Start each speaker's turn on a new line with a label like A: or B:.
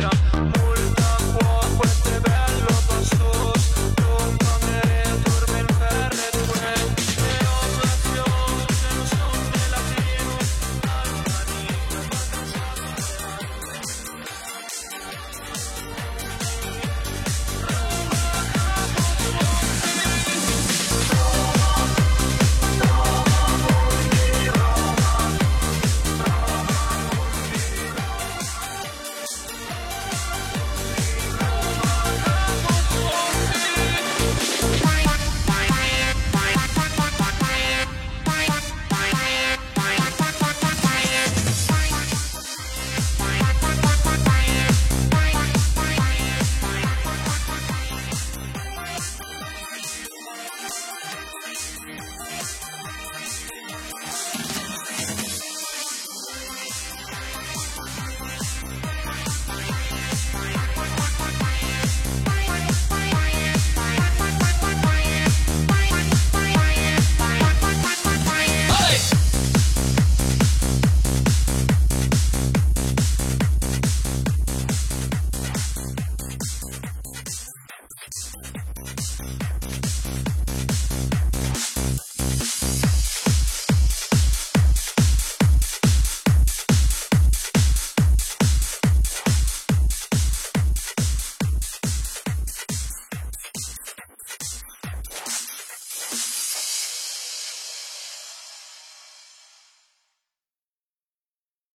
A: Jump.